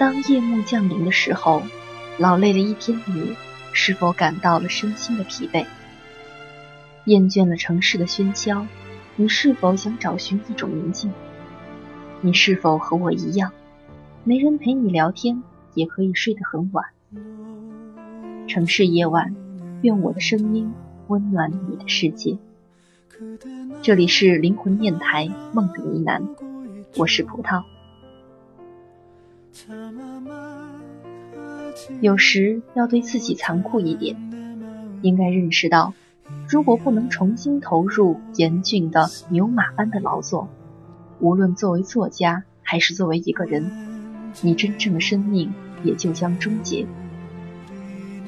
当夜幕降临的时候，劳累了一天的你，是否感到了身心的疲惫？厌倦了城市的喧嚣，你是否想找寻一种宁静？你是否和我一样，没人陪你聊天，也可以睡得很晚？城市夜晚，愿我的声音温暖你的世界。这里是灵魂电台梦的呢喃，我是葡萄。有时要对自己残酷一点，应该认识到，如果不能重新投入严峻的牛马般的劳作，无论作为作家还是作为一个人，你真正的生命也就将终结。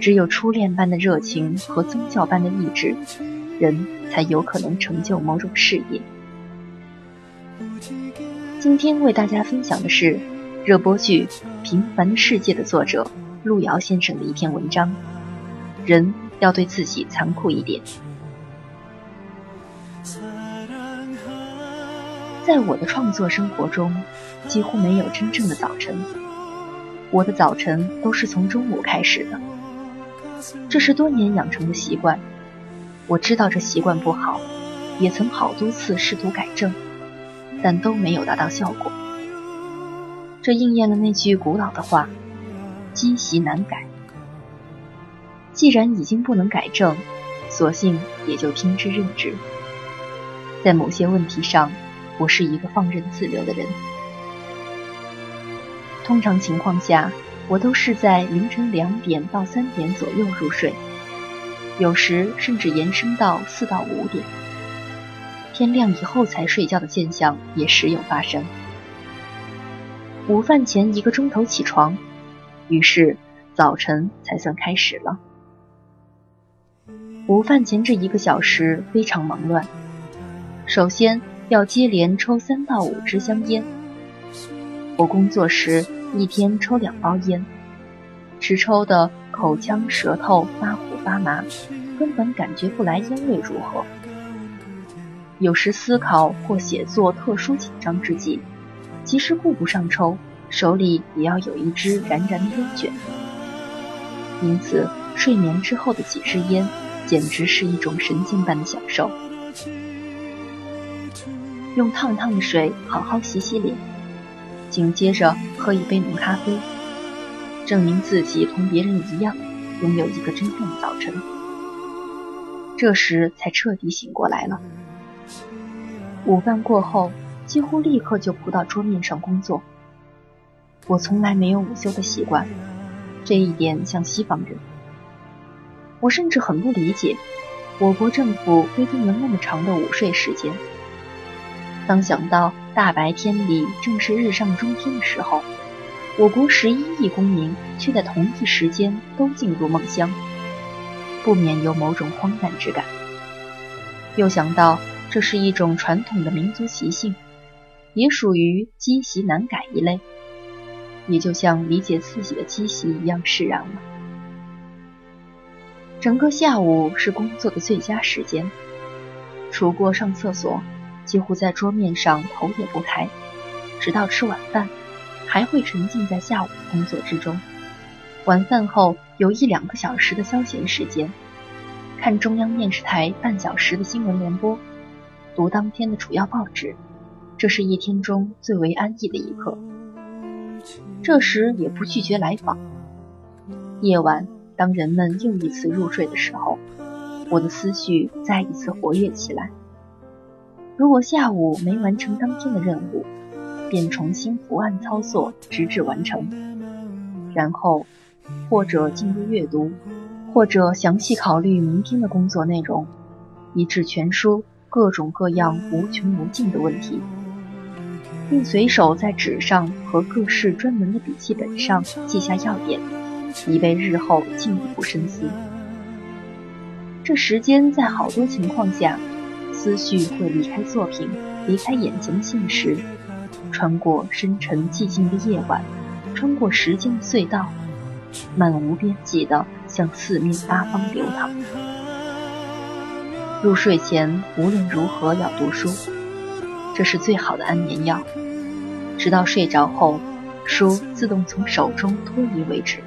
只有初恋般的热情和宗教般的意志，人才有可能成就某种事业。今天为大家分享的是热播剧《平凡的世界》的作者。路遥先生的一篇文章：人要对自己残酷一点。在我的创作生活中，几乎没有真正的早晨。我的早晨都是从中午开始的，这是多年养成的习惯。我知道这习惯不好，也曾好多次试图改正，但都没有达到效果。这应验了那句古老的话。积习难改，既然已经不能改正，索性也就听之任之。在某些问题上，我是一个放任自流的人。通常情况下，我都是在凌晨两点到三点左右入睡，有时甚至延伸到四到五点。天亮以后才睡觉的现象也时有发生。午饭前一个钟头起床。于是，早晨才算开始了。午饭前这一个小时非常忙乱。首先要接连抽三到五支香烟。我工作时一天抽两包烟，直抽的口腔舌头发苦发麻，根本感觉不来烟味如何。有时思考或写作特殊紧张之际，即使顾不上抽。手里也要有一支燃燃的烟卷，因此睡眠之后的几支烟，简直是一种神经般的享受。用烫烫的水好好洗洗脸，紧接着喝一杯浓咖啡，证明自己同别人一样，拥有一个真正的早晨。这时才彻底醒过来了。午饭过后，几乎立刻就扑到桌面上工作。我从来没有午休的习惯，这一点像西方人。我甚至很不理解，我国政府规定了那么长的午睡时间。当想到大白天里正是日上中天的时候，我国十一亿公民却在同一时间都进入梦乡，不免有某种荒诞之感。又想到这是一种传统的民族习性，也属于积习难改一类。也就像理解自己的积习一样释然了。整个下午是工作的最佳时间，除过上厕所，几乎在桌面上头也不抬，直到吃晚饭，还会沉浸在下午的工作之中。晚饭后有一两个小时的消闲时间，看中央电视台半小时的新闻联播，读当天的主要报纸，这是一天中最为安逸的一刻。这时也不拒绝来访。夜晚，当人们又一次入睡的时候，我的思绪再一次活跃起来。如果下午没完成当天的任务，便重新伏案操作，直至完成。然后，或者进入阅读，或者详细考虑明天的工作内容，以致全书各种各样无穷无尽的问题。并随手在纸上和各式专门的笔记本上记下要点，以备日后进一步深思。这时间在好多情况下，思绪会离开作品，离开眼前的现实，穿过深沉寂静的夜晚，穿过时间的隧道，漫无边际地向四面八方流淌。入睡前无论如何要读书，这是最好的安眠药。直到睡着后，书自动从手中脱离为止。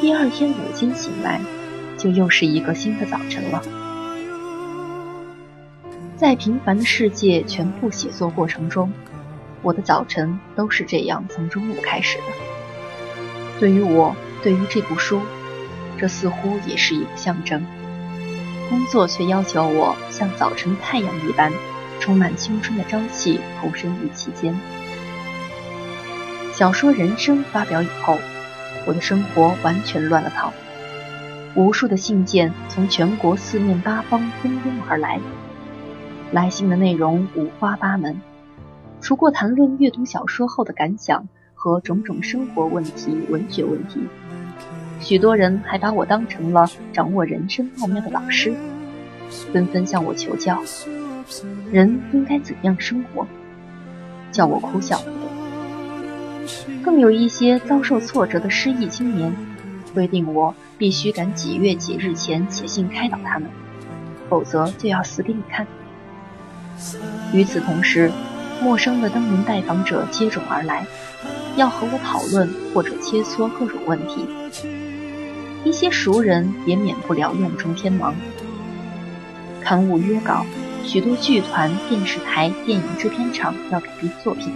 第二天午间醒来，就又是一个新的早晨了。在平凡的世界全部写作过程中，我的早晨都是这样从中午开始的。对于我，对于这部书，这似乎也是一个象征。工作却要求我像早晨太阳一般，充满青春的朝气，投身于其间。小说《人生》发表以后。我的生活完全乱了套，无数的信件从全国四面八方蜂拥而来，来信的内容五花八门，除过谈论阅读小说后的感想和种种生活问题、文学问题，许多人还把我当成了掌握人生奥妙的老师，纷纷向我求教，人应该怎样生活，叫我哭笑不得。更有一些遭受挫折的失意青年，规定我必须赶几月几日前写信开导他们，否则就要死给你看。与此同时，陌生的登门拜访者接踵而来，要和我讨论或者切磋各种问题。一些熟人也免不了院中天忙，刊物约稿，许多剧团、电视台、电影制片厂要改编作品。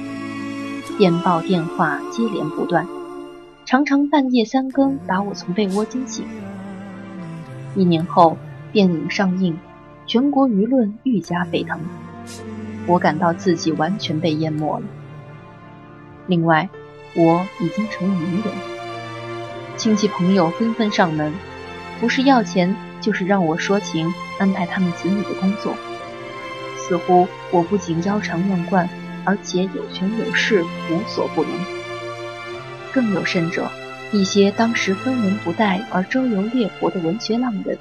电报电话接连不断，常常半夜三更把我从被窝惊醒。一年后，电影上映，全国舆论愈加沸腾，我感到自己完全被淹没了。另外，我已经成了名人，亲戚朋友纷纷上门，不是要钱，就是让我说情，安排他们子女的工作。似乎我不仅腰缠万贯。而且有权有势，无所不能。更有甚者，一些当时分文不带而周游列国的文学浪人，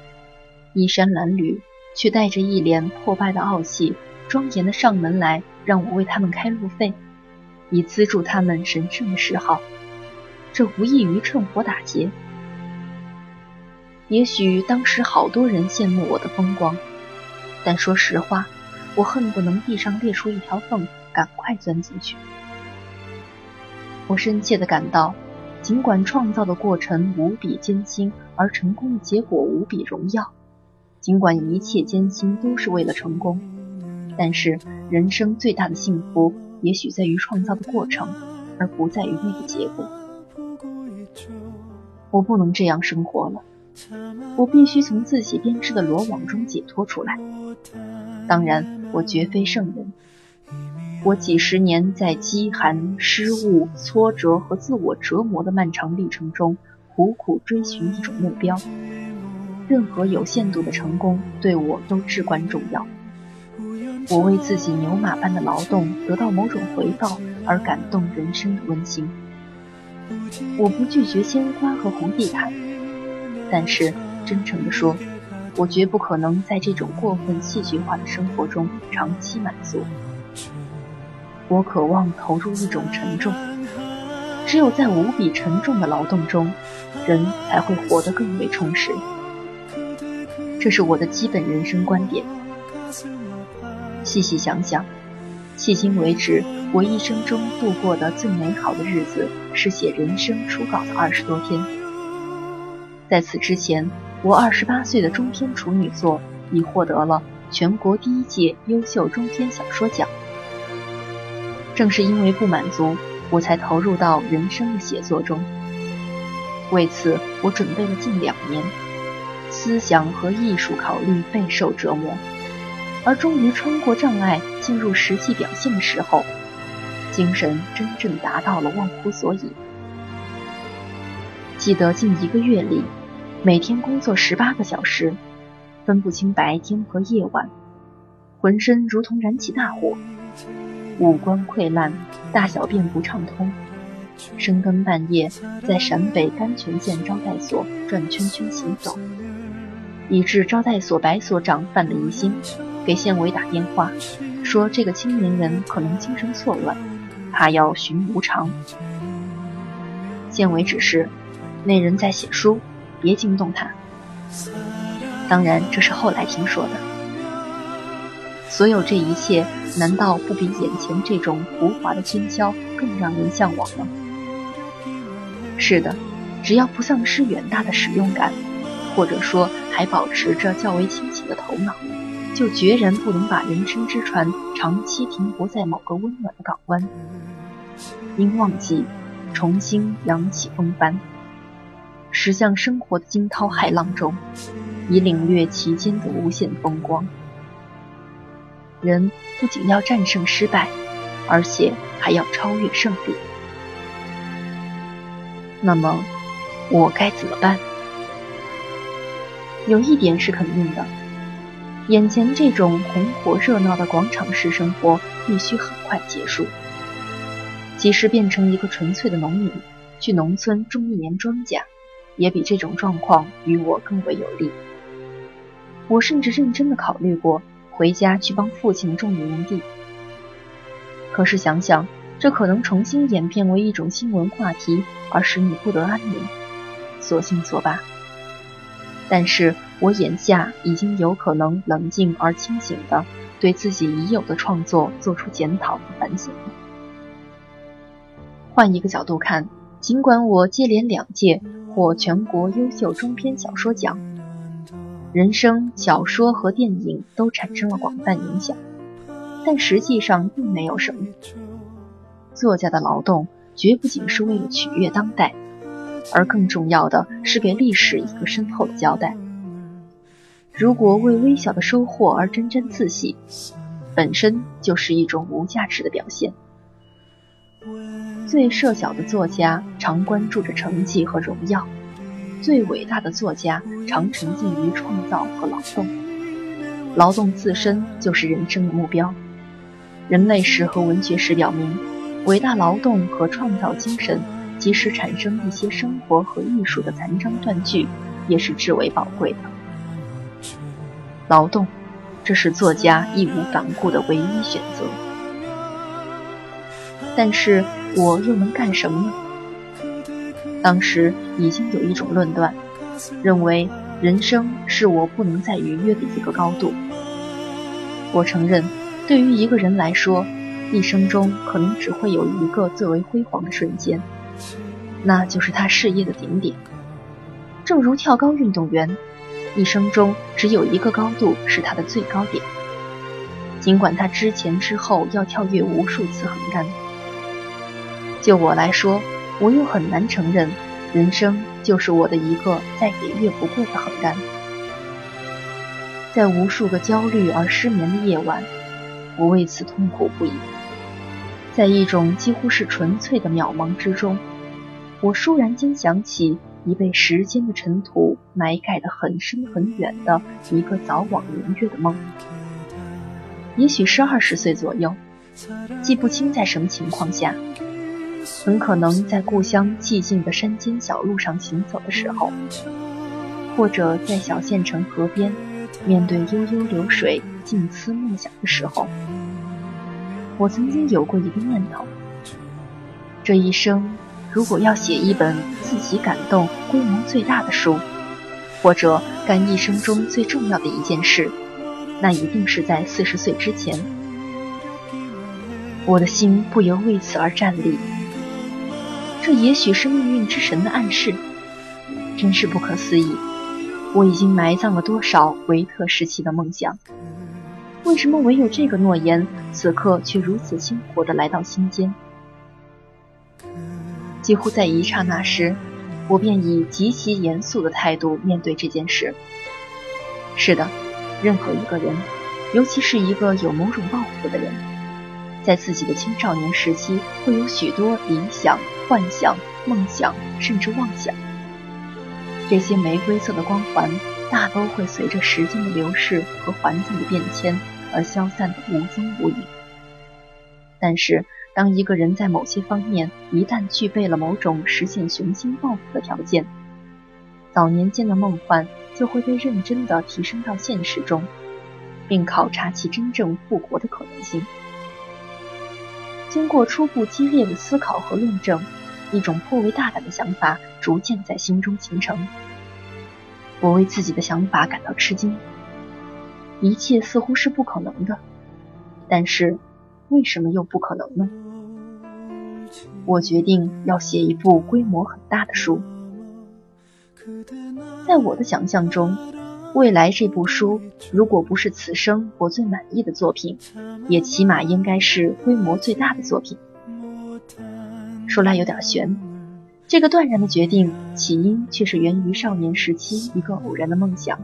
衣衫褴褛，却带着一脸破败的傲气，庄严的上门来让我为他们开路费，以资助他们神圣的嗜好。这无异于趁火打劫。也许当时好多人羡慕我的风光，但说实话，我恨不能地上裂出一条缝。赶快钻进去！我深切地感到，尽管创造的过程无比艰辛，而成功的结果无比荣耀；尽管一切艰辛都是为了成功，但是人生最大的幸福，也许在于创造的过程，而不在于那个结果。我不能这样生活了，我必须从自己编织的罗网中解脱出来。当然，我绝非圣人。我几十年在饥寒、失误、挫折和自我折磨的漫长历程中，苦苦追寻一种目标。任何有限度的成功对我都至关重要。我为自己牛马般的劳动得到某种回报而感动人生的温馨。我不拒绝鲜花和红地毯，但是真诚地说，我绝不可能在这种过分戏剧化的生活中长期满足。我渴望投入一种沉重，只有在无比沉重的劳动中，人才会活得更为充实。这是我的基本人生观点。细细想想，迄今为止，我一生中度过的最美好的日子是写人生初稿的二十多天。在此之前，我二十八岁的中篇处女作已获得了全国第一届优秀中篇小说奖。正是因为不满足，我才投入到人生的写作中。为此，我准备了近两年，思想和艺术考虑备受折磨，而终于穿过障碍，进入实际表现的时候，精神真正达到了忘乎所以。记得近一个月里，每天工作十八个小时，分不清白天和夜晚，浑身如同燃起大火。五官溃烂，大小便不畅通，深更半夜在陕北甘泉县招待所转圈圈行走，以致招待所白所长犯了疑心，给县委打电话，说这个青年人可能精神错乱，怕要寻无常。县委指示，那人在写书，别惊动他。当然，这是后来听说的。所有这一切。难道不比眼前这种浮华的喧嚣更让人向往吗？是的，只要不丧失远大的使用感，或者说还保持着较为清醒的头脑，就决然不能把人生之船长期停泊在某个温暖的港湾。应忘记，重新扬起风帆，驶向生活的惊涛骇浪中，以领略其间的无限风光。人不仅要战胜失败，而且还要超越胜利。那么，我该怎么办？有一点是肯定的，眼前这种红火热闹的广场式生活必须很快结束。即使变成一个纯粹的农民，去农村种一年庄稼，也比这种状况与我更为有利。我甚至认真的考虑过。回家去帮父亲种一地，可是想想，这可能重新演变为一种新闻话题，而使你不得安宁，索性作罢。但是我眼下已经有可能冷静而清醒的对自己已有的创作做出检讨和反省。换一个角度看，尽管我接连两届获全国优秀中篇小说奖。人生、小说和电影都产生了广泛影响，但实际上并没有什么。作家的劳动绝不仅是为了取悦当代，而更重要的是给历史一个深厚的交代。如果为微小的收获而沾沾自喜，本身就是一种无价值的表现。最设小的作家常关注着成绩和荣耀。最伟大的作家常沉浸于创造和劳动，劳动自身就是人生的目标。人类史和文学史表明，伟大劳动和创造精神，即使产生一些生活和艺术的残章断句，也是至为宝贵的。劳动，这是作家义无反顾的唯一选择。但是我又能干什么呢？当时已经有一种论断，认为人生是我不能再逾越的一个高度。我承认，对于一个人来说，一生中可能只会有一个最为辉煌的瞬间，那就是他事业的顶点。正如跳高运动员，一生中只有一个高度是他的最高点，尽管他之前之后要跳跃无数次横杆。就我来说。我又很难承认，人生就是我的一个再也越不过的横杆。在无数个焦虑而失眠的夜晚，我为此痛苦不已。在一种几乎是纯粹的渺茫之中，我倏然间想起已被时间的尘土埋盖得很深很远的一个早往年月的梦。也许是二十岁左右，记不清在什么情况下。很可能在故乡寂静的山间小路上行走的时候，或者在小县城河边，面对悠悠流水静思默想的时候，我曾经有过一个念头：这一生如果要写一本自己感动、规模最大的书，或者干一生中最重要的一件事，那一定是在四十岁之前。我的心不由为此而站立。这也许是命运之神的暗示，真是不可思议。我已经埋葬了多少维特时期的梦想？为什么唯有这个诺言，此刻却如此鲜活地来到心间？几乎在一刹那时，我便以极其严肃的态度面对这件事。是的，任何一个人，尤其是一个有某种抱负的人，在自己的青少年时期，会有许多理想。幻想、梦想，甚至妄想，这些玫瑰色的光环，大都会随着时间的流逝和环境的变迁而消散的无踪无影。但是，当一个人在某些方面一旦具备了某种实现雄心抱负的条件，早年间的梦幻就会被认真地提升到现实中，并考察其真正复活的可能性。经过初步激烈的思考和论证，一种颇为大胆的想法逐渐在心中形成。我为自己的想法感到吃惊。一切似乎是不可能的，但是为什么又不可能呢？我决定要写一部规模很大的书。在我的想象中，未来这部书如果不是此生我最满意的作品，也起码应该是规模最大的作品。说来有点悬，这个断然的决定起因却是源于少年时期一个偶然的梦想。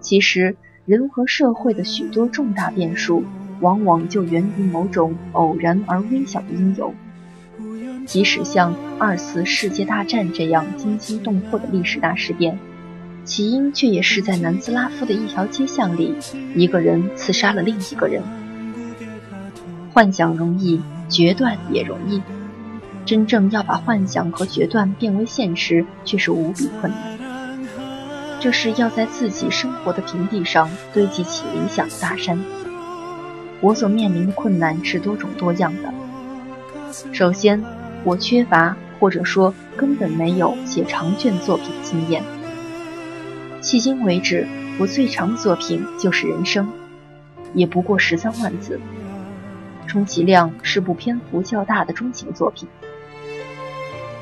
其实，人和社会的许多重大变数，往往就源于某种偶然而微小的因由。即使像二次世界大战这样惊心动魄的历史大事件，起因却也是在南斯拉夫的一条街巷里，一个人刺杀了另一个人。幻想容易，决断也容易，真正要把幻想和决断变为现实，却是无比困难。这是要在自己生活的平地上堆积起理想的大山。我所面临的困难是多种多样的。首先，我缺乏或者说根本没有写长卷作品的经验。迄今为止，我最长的作品就是《人生》，也不过十三万字，充其量是部篇幅较大的中型作品。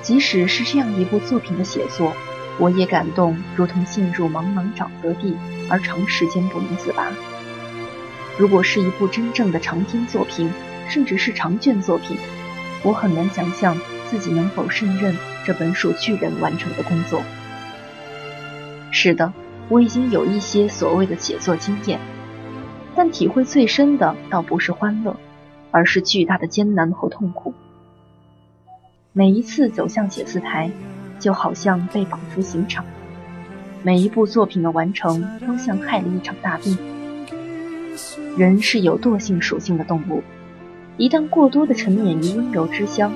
即使是这样一部作品的写作，我也感动，如同陷入茫茫沼泽地而长时间不能自拔。如果是一部真正的长篇作品，甚至是长卷作品，我很难想象自己能否胜任这本属巨人完成的工作。是的，我已经有一些所谓的写作经验，但体会最深的倒不是欢乐，而是巨大的艰难和痛苦。每一次走向写字台。就好像被绑出刑场，每一部作品的完成都像害了一场大病。人是有惰性属性的动物，一旦过多的沉湎于温柔之乡，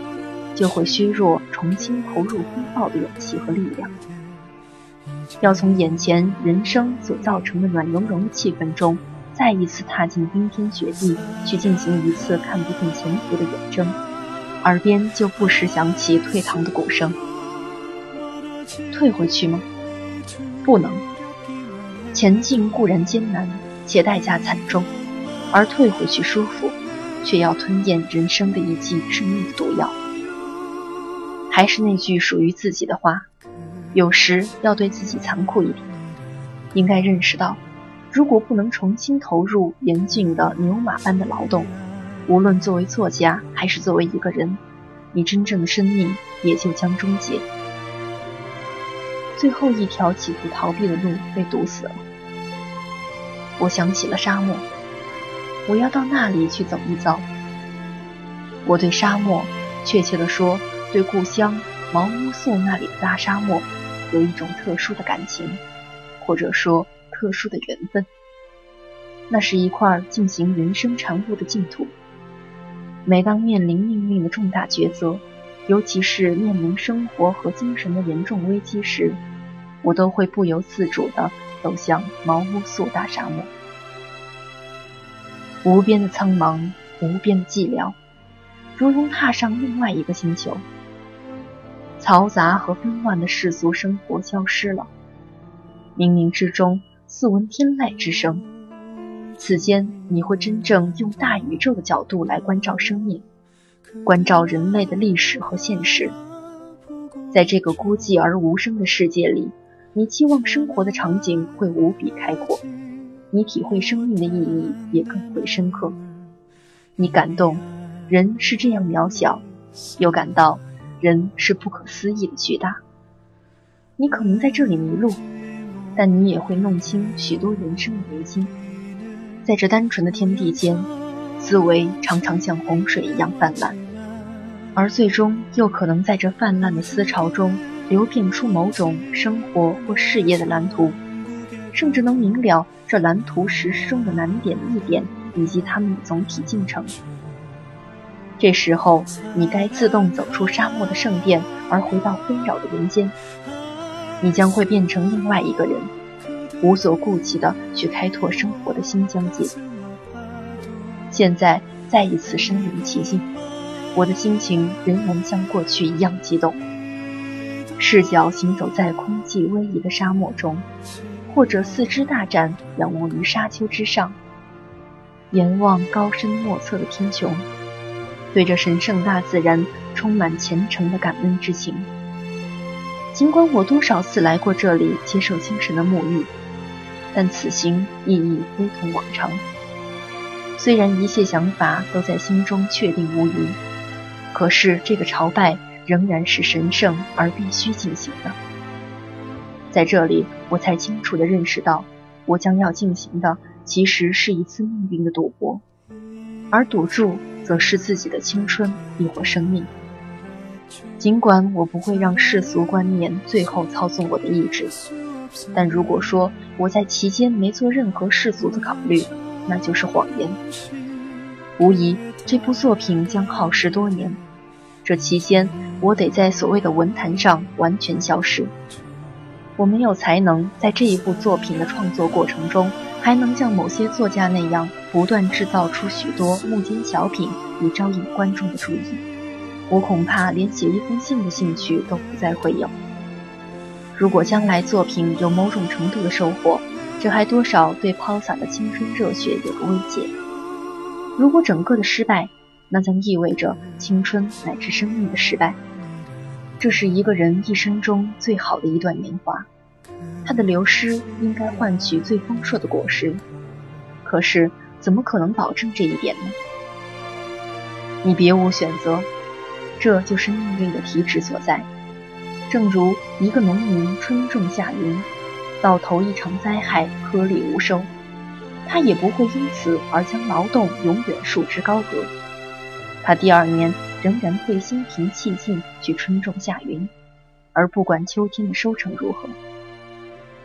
就会削弱重新投入风暴的勇气和力量。要从眼前人生所造成的暖融融的气氛中，再一次踏进冰天雪地，去进行一次看不见前途的远征，耳边就不时响起退堂的鼓声。退回去吗？不能。前进固然艰难，且代价惨重，而退回去舒服，却要吞咽人生的一剂致命的毒药。还是那句属于自己的话：有时要对自己残酷一点，应该认识到，如果不能重新投入严峻的牛马般的劳动，无论作为作家还是作为一个人，你真正的生命也就将终结。最后一条企图逃避的路被堵死了。我想起了沙漠，我要到那里去走一遭。我对沙漠，确切地说，对故乡毛乌素那里的大沙漠，有一种特殊的感情，或者说特殊的缘分。那是一块进行人生产物的净土。每当面临命运的重大抉择，尤其是面临生活和精神的严重危机时，我都会不由自主地走向毛乌素大沙漠，无边的苍茫，无边的寂寥，如同踏上另外一个星球。嘈杂和纷乱的世俗生活消失了，冥冥之中似闻天籁之声。此间，你会真正用大宇宙的角度来关照生命，关照人类的历史和现实。在这个孤寂而无声的世界里。你期望生活的场景会无比开阔，你体会生命的意义也更会深刻。你感动，人是这样渺小，又感到人是不可思议的巨大。你可能在这里迷路，但你也会弄清许多人生的维基。在这单纯的天地间，思维常常像洪水一样泛滥，而最终又可能在这泛滥的思潮中。流变出某种生活或事业的蓝图，甚至能明了这蓝图实施中的难点、易点以及它们的总体进程。这时候，你该自动走出沙漠的圣殿，而回到纷扰的人间。你将会变成另外一个人，无所顾忌地去开拓生活的新疆界。现在再一次身临其境，我的心情仍然像过去一样激动。视角行走在空寂逶迤的沙漠中，或者四肢大展，仰卧于沙丘之上，眼望高深莫测的天穹。对着神圣大自然充满虔诚的感恩之情。尽管我多少次来过这里接受精神的沐浴，但此行意义非同往常。虽然一切想法都在心中确定无疑，可是这个朝拜仍然是神圣而必须进行的。在这里，我才清楚地认识到，我将要进行的其实是一次命运的赌博，而赌注则是自己的青春亦或生命。尽管我不会让世俗观念最后操纵我的意志，但如果说我在其间没做任何世俗的考虑，那就是谎言。无疑，这部作品将耗时多年，这期间我得在所谓的文坛上完全消失。我没有才能在这一部作品的创作过程中，还能像某些作家那样不断制造出许多幕间小品以招引观众的注意。我恐怕连写一封信的兴趣都不再会有。如果将来作品有某种程度的收获，这还多少对抛洒的青春热血有个慰藉。如果整个的失败，那将意味着青春乃至生命的失败。这是一个人一生中最好的一段年华，它的流失应该换取最丰硕的果实。可是，怎么可能保证这一点呢？你别无选择，这就是命运的体旨所在。正如一个农民春种夏耘，到头一场灾害颗粒无收，他也不会因此而将劳动永远束之高阁。他第二年。仍然会心平气静去春种夏耘，而不管秋天的收成如何。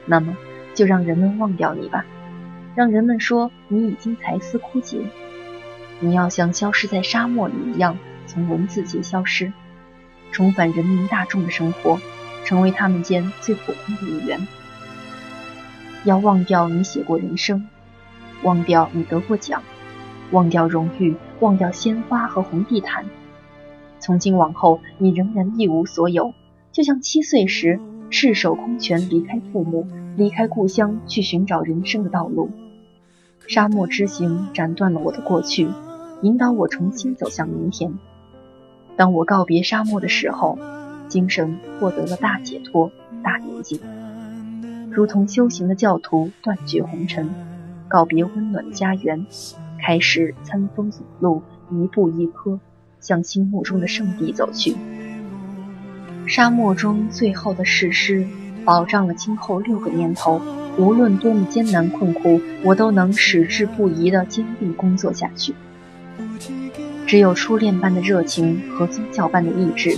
那么，就让人们忘掉你吧，让人们说你已经才思枯竭。你要像消失在沙漠里一样，从文字界消失，重返人民大众的生活，成为他们间最普通的一员。要忘掉你写过人生，忘掉你得过奖，忘掉荣誉，忘掉鲜花和红地毯。从今往后，你仍然一无所有，就像七岁时赤手空拳离开父母、离开故乡去寻找人生的道路。沙漠之行斩断了我的过去，引导我重新走向明天。当我告别沙漠的时候，精神获得了大解脱、大宁静，如同修行的教徒断绝红尘，告别温暖家园，开始餐风饮露，一步一磕。向心目中的圣地走去。沙漠中最后的誓师，保障了今后六个年头，无论多么艰难困苦，我都能矢志不移地坚定工作下去。只有初恋般的热情和宗教般的意志，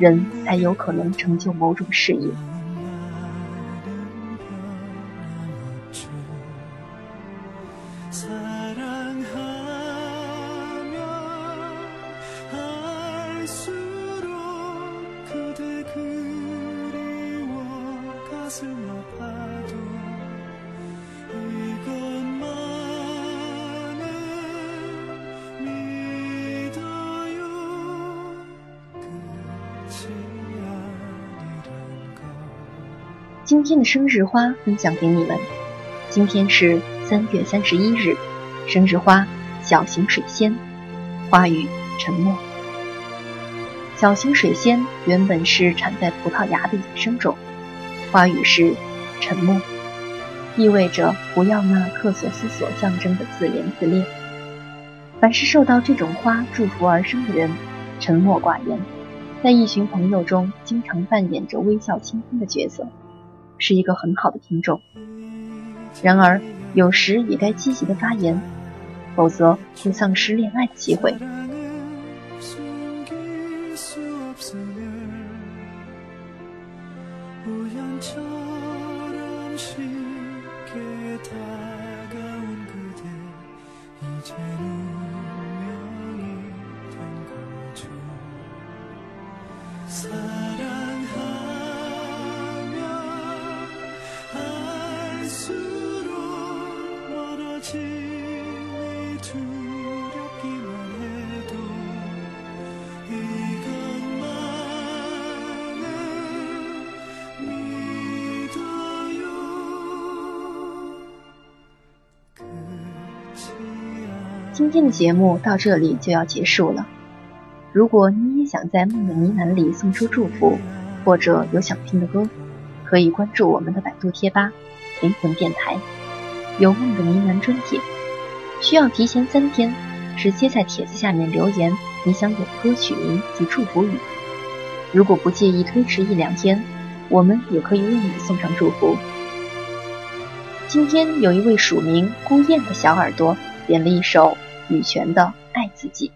人才有可能成就某种事业。今天的生日花分享给你们。今天是三月三十一日，生日花小型水仙，花语沉默。小型水仙原本是产在葡萄牙的野生种，花语是沉默，意味着不要那克索斯所象征的自怜自恋。凡是受到这种花祝福而生的人，沉默寡言，在一群朋友中经常扮演着微笑倾听的角色。是一个很好的听众，然而有时也该积极的发言，否则会丧失恋爱的机会。今天的节目到这里就要结束了，如果你也想在梦的呢喃里送出祝福，或者有想听的歌，可以关注我们的百度贴吧“灵魂电台”，有梦的呢喃专帖。需要提前三天，直接在帖子下面留言你想有歌曲名及祝福语。如果不介意推迟一两天，我们也可以为你送上祝福。今天有一位署名孤雁的小耳朵点了一首羽泉的《爱自己》，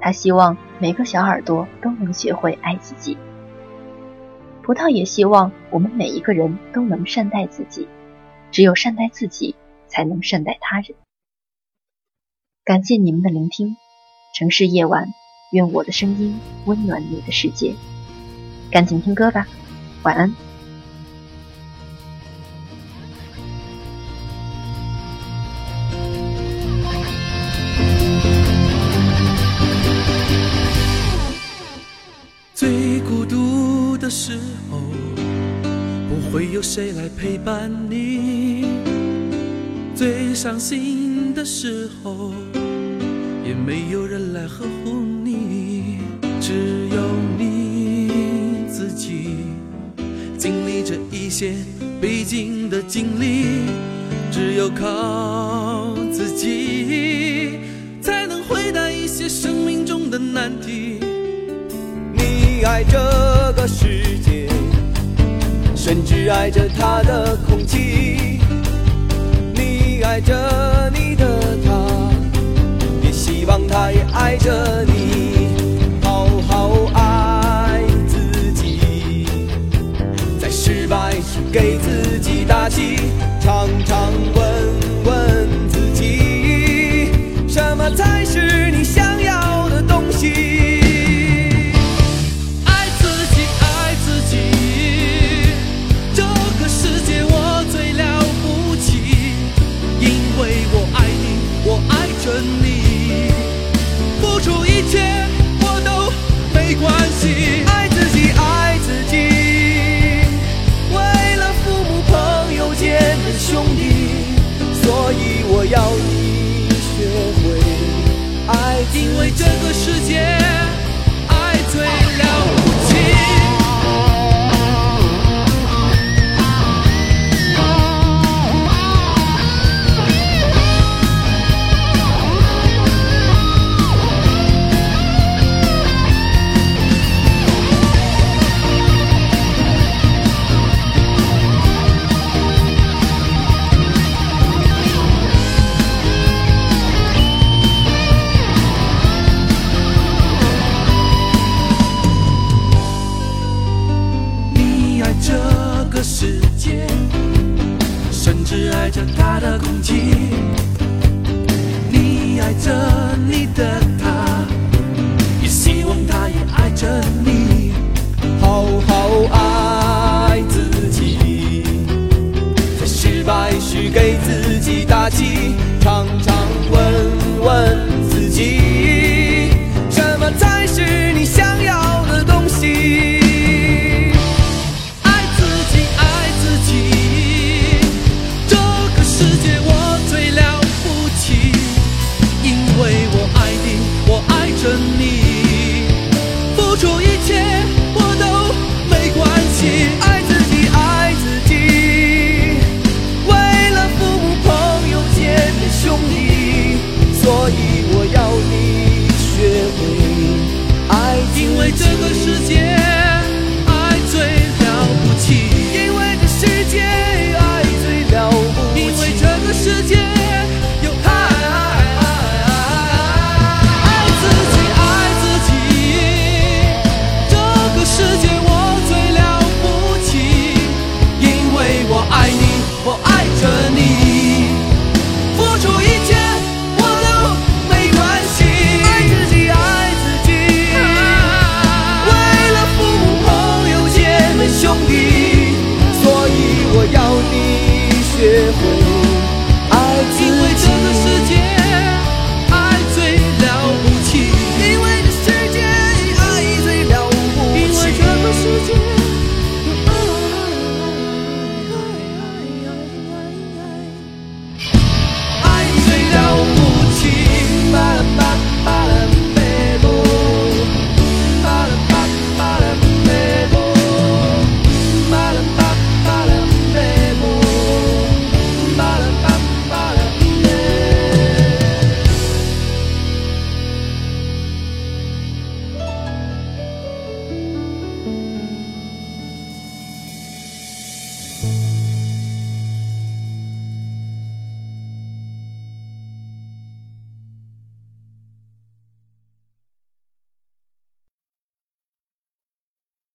他希望每个小耳朵都能学会爱自己。葡萄也希望我们每一个人都能善待自己，只有善待自己，才能善待他人。感谢你们的聆听，城市夜晚，愿我的声音温暖你的世界。赶紧听歌吧，晚安。陪伴你；最伤心的时候，也没有人来呵护你。只有你自己经历这一些必经的经历，只有靠自己才能回答一些生命中的难题。爱着他的空气。你爱着你的他，也希望他也爱着你。